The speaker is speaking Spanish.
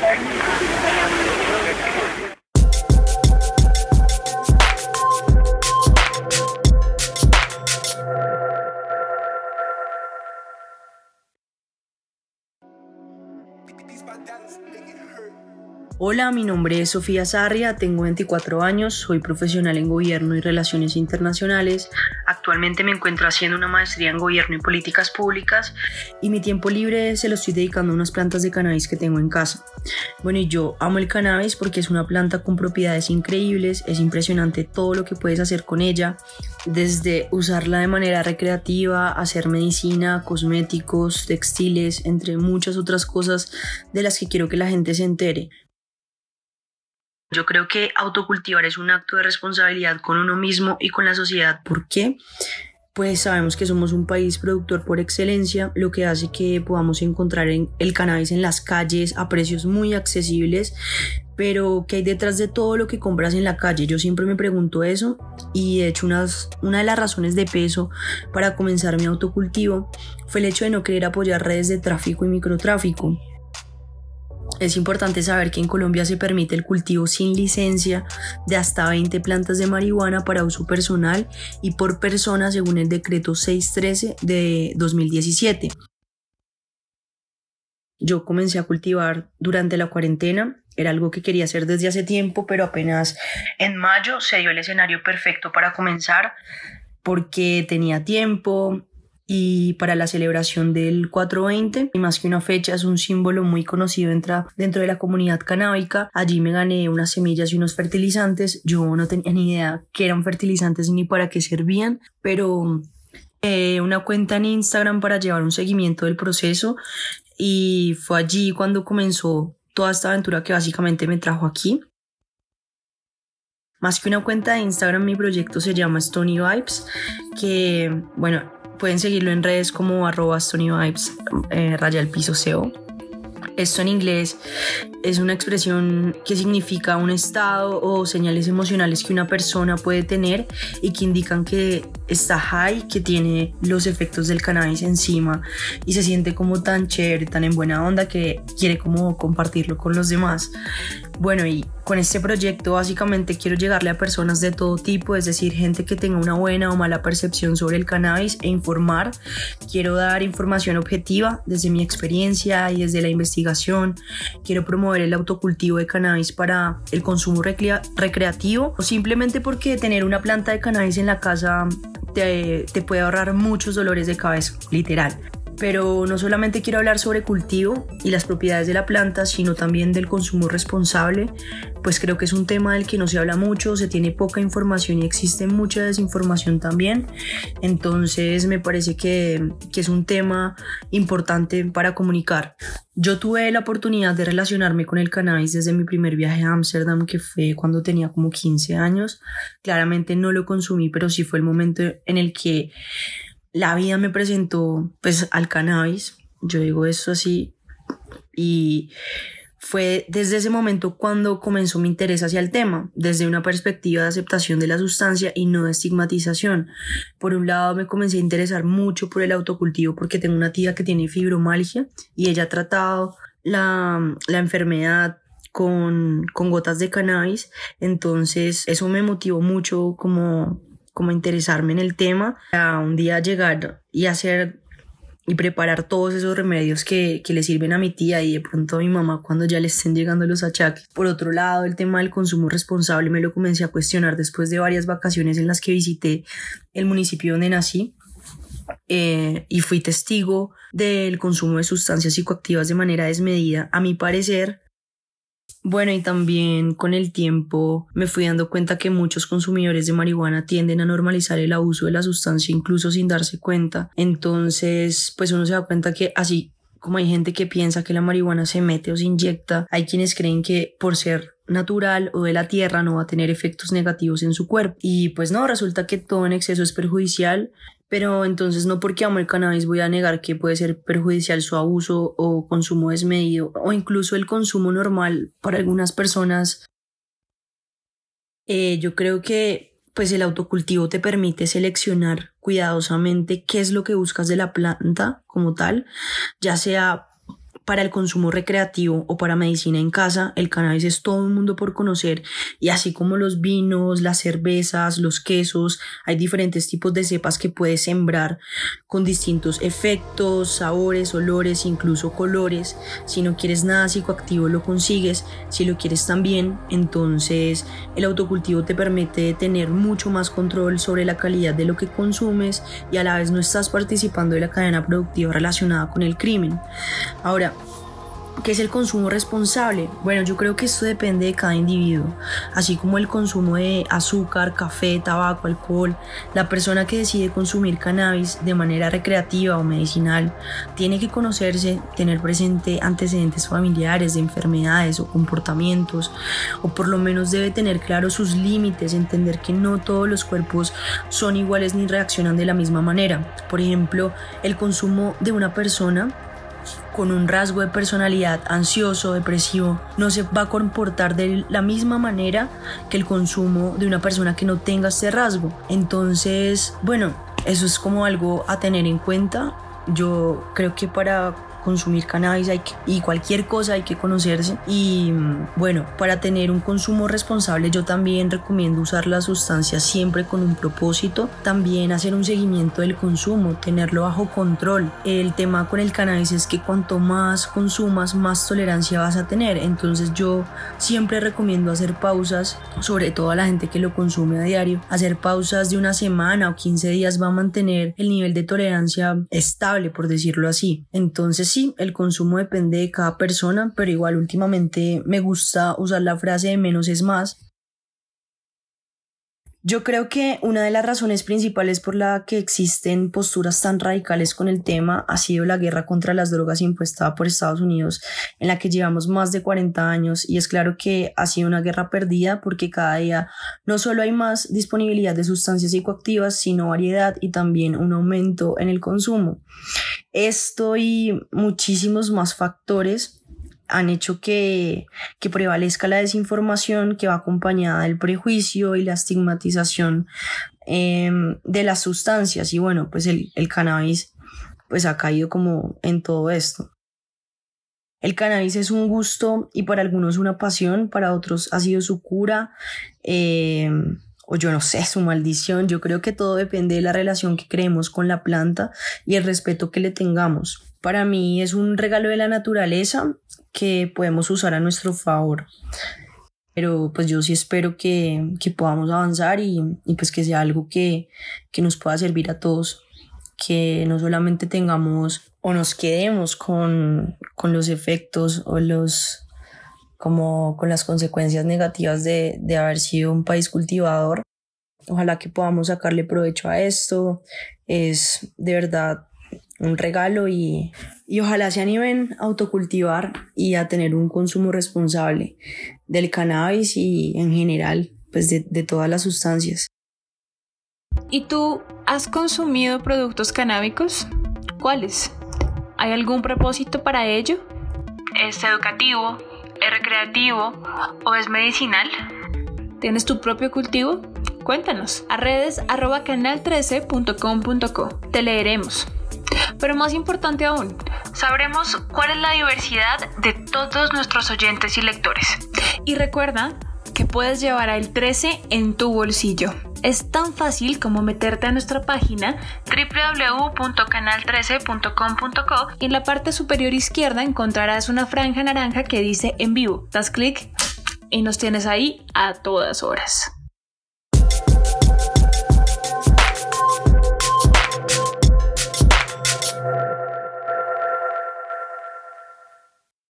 Thank. Hola, mi nombre es Sofía Sarria, tengo 24 años, soy profesional en gobierno y relaciones internacionales. Actualmente me encuentro haciendo una maestría en gobierno y políticas públicas y mi tiempo libre se lo estoy dedicando a unas plantas de cannabis que tengo en casa. Bueno, y yo amo el cannabis porque es una planta con propiedades increíbles, es impresionante todo lo que puedes hacer con ella, desde usarla de manera recreativa, hacer medicina, cosméticos, textiles, entre muchas otras cosas de las que quiero que la gente se entere. Yo creo que autocultivar es un acto de responsabilidad con uno mismo y con la sociedad. ¿Por qué? Pues sabemos que somos un país productor por excelencia, lo que hace que podamos encontrar el cannabis en las calles a precios muy accesibles, pero ¿qué hay detrás de todo lo que compras en la calle? Yo siempre me pregunto eso y de hecho una de las razones de peso para comenzar mi autocultivo fue el hecho de no querer apoyar redes de tráfico y microtráfico. Es importante saber que en Colombia se permite el cultivo sin licencia de hasta 20 plantas de marihuana para uso personal y por persona según el decreto 613 de 2017. Yo comencé a cultivar durante la cuarentena, era algo que quería hacer desde hace tiempo, pero apenas en mayo se dio el escenario perfecto para comenzar porque tenía tiempo, y para la celebración del 420, y más que una fecha, es un símbolo muy conocido dentro, de la comunidad canábica. Allí me gané unas semillas y unos fertilizantes. Yo no tenía ni idea qué eran fertilizantes ni para qué servían, pero eh, una cuenta en Instagram para llevar un seguimiento del proceso y fue allí cuando comenzó toda esta aventura que básicamente me trajo aquí. Más que una cuenta de Instagram, mi proyecto se llama Stony Vibes, que, bueno, Pueden seguirlo en redes como arroba Vibes, eh. Esto en inglés es una expresión que significa un estado o señales emocionales que una persona puede tener y que indican que está high, que tiene los efectos del cannabis encima y se siente como tan chévere, tan en buena onda que quiere como compartirlo con los demás. Bueno, y con este proyecto básicamente quiero llegarle a personas de todo tipo, es decir, gente que tenga una buena o mala percepción sobre el cannabis e informar. Quiero dar información objetiva desde mi experiencia y desde la investigación. Quiero promover el autocultivo de cannabis para el consumo recreativo o simplemente porque tener una planta de cannabis en la casa te, puede ahorrar muchos dolores de cabeza, literal pero no solamente quiero hablar sobre cultivo y las propiedades de la planta, sino también del consumo responsable, pues creo que es un tema del que no se habla mucho, se tiene poca información y existe mucha desinformación también, entonces me parece que, que es un tema importante para comunicar. Yo tuve la oportunidad de relacionarme con el cannabis desde mi primer viaje a Ámsterdam, que fue cuando tenía como 15 años. Claramente no lo consumí, pero sí fue el momento en el que la vida me presentó pues al cannabis, yo digo eso así, y fue desde ese momento cuando comenzó mi interés hacia el tema, desde una perspectiva de aceptación de la sustancia y no de estigmatización. Por un lado me comencé a interesar mucho por el autocultivo porque tengo una tía que tiene fibromalgia y ella ha tratado la, la enfermedad con, con gotas de cannabis, entonces eso me motivó mucho como como interesarme en el tema, a un día llegar y hacer y preparar todos esos remedios que, que, le sirven a mi tía y de pronto a mi mamá cuando ya le estén llegando los achaques. Por otro lado, el tema del consumo responsable me lo comencé a cuestionar después de varias vacaciones en las que visité el municipio donde nací. Eh, y fui testigo del consumo de sustancias psicoactivas de manera desmedida. A mi parecer, bueno, y también con el tiempo me fui dando cuenta que muchos consumidores de marihuana tienden a normalizar el abuso de la sustancia incluso sin darse cuenta. Entonces, pues uno se da cuenta que así como hay gente que piensa que la marihuana se mete o se inyecta, hay quienes creen que por ser natural o de la tierra no va a tener efectos negativos en su cuerpo. Y pues no, resulta que todo en exceso es perjudicial pero entonces no porque amo el cannabis voy a negar que puede ser perjudicial su abuso o consumo desmedido o incluso el consumo normal para algunas personas. Eh, yo creo que pues el autocultivo te permite seleccionar cuidadosamente qué es lo que buscas de la planta como tal, ya sea para el consumo recreativo o para medicina en casa, el cannabis es todo un mundo por conocer y así como los vinos, las cervezas, los quesos, hay diferentes tipos de cepas que puedes sembrar con distintos efectos, sabores, olores, incluso colores. Si no quieres nada psicoactivo lo consigues, si lo quieres también, entonces el autocultivo te permite tener mucho más control sobre la calidad de lo que consumes y a la vez no estás participando de la cadena productiva relacionada con el crimen. Ahora, ¿Qué es el consumo responsable? Bueno, yo creo que esto depende de cada individuo, así como el consumo de azúcar, café, tabaco, alcohol. La persona que decide consumir cannabis de manera recreativa o medicinal tiene que conocerse, tener presente antecedentes familiares de enfermedades o comportamientos, o por lo menos debe tener claro sus límites, entender que no todos los cuerpos son iguales ni reaccionan de la misma manera. Por ejemplo, el consumo de una persona con un rasgo de personalidad ansioso, depresivo, no se va a comportar de la misma manera que el consumo de una persona que no tenga este rasgo. Entonces, bueno, eso es como algo a tener en cuenta. Yo creo que para consumir cannabis hay y cualquier cosa hay que conocerse. Y bueno, para tener un consumo responsable yo también recomiendo usar la sustancia siempre con un propósito. También hacer un seguimiento del consumo, tenerlo bajo control. El tema con el cannabis es que cuanto más consumas, más tolerancia vas a tener. Entonces yo siempre recomiendo hacer pausas, sobre todo a la gente que lo consume a diario. Hacer pausas de una semana o 15 días va a mantener el nivel de tolerancia estable, por decirlo así. Entonces sí, el consumo depende de cada persona, pero igual últimamente me gusta usar la frase de menos es más yo creo que una de las razones principales por la que existen posturas tan radicales con el tema ha sido la guerra contra las drogas impuesta por Estados Unidos, en la que llevamos más de 40 años y es claro que ha sido una guerra perdida porque cada día no solo hay más disponibilidad de sustancias psicoactivas, sino variedad y también un aumento en el consumo. Esto y muchísimos más factores han hecho que, que, prevalezca la desinformación que va acompañada del prejuicio y la estigmatización em, de las sustancias. Y bueno pues el, el, cannabis pues ha caído como en todo esto. El cannabis es un gusto y para algunos una pasión para otros ha sido su cura em, o yo no sé, su maldición. Yo creo que todo depende de la relación que creemos con la planta y el respeto que le tengamos. Para mí es un regalo de la naturaleza que podemos usar a nuestro favor. Pero pues yo sí espero que, que podamos avanzar y, y, pues que sea algo que, que nos pueda servir a todos. Que no solamente tengamos o nos quedemos con, con los efectos o los como con las consecuencias negativas de, de haber sido un país cultivador. Ojalá que podamos sacarle provecho a esto. Es de verdad un regalo y, y ojalá se animen a autocultivar y a tener un consumo responsable del cannabis y en general pues de, de todas las sustancias. ¿Y tú has consumido productos canábicos? ¿Cuáles? ¿Hay algún propósito para ello? ¿Es educativo? ¿Es recreativo? ¿O es medicinal? ¿Tienes tu propio cultivo? Cuéntanos a redes arroba canal13.com.co. Te leeremos. Pero más importante aún, sabremos cuál es la diversidad de todos nuestros oyentes y lectores. Y recuerda que puedes llevar al 13 en tu bolsillo. Es tan fácil como meterte a nuestra página www.canal13.com.co y en la parte superior izquierda encontrarás una franja naranja que dice en vivo. Das clic y nos tienes ahí a todas horas.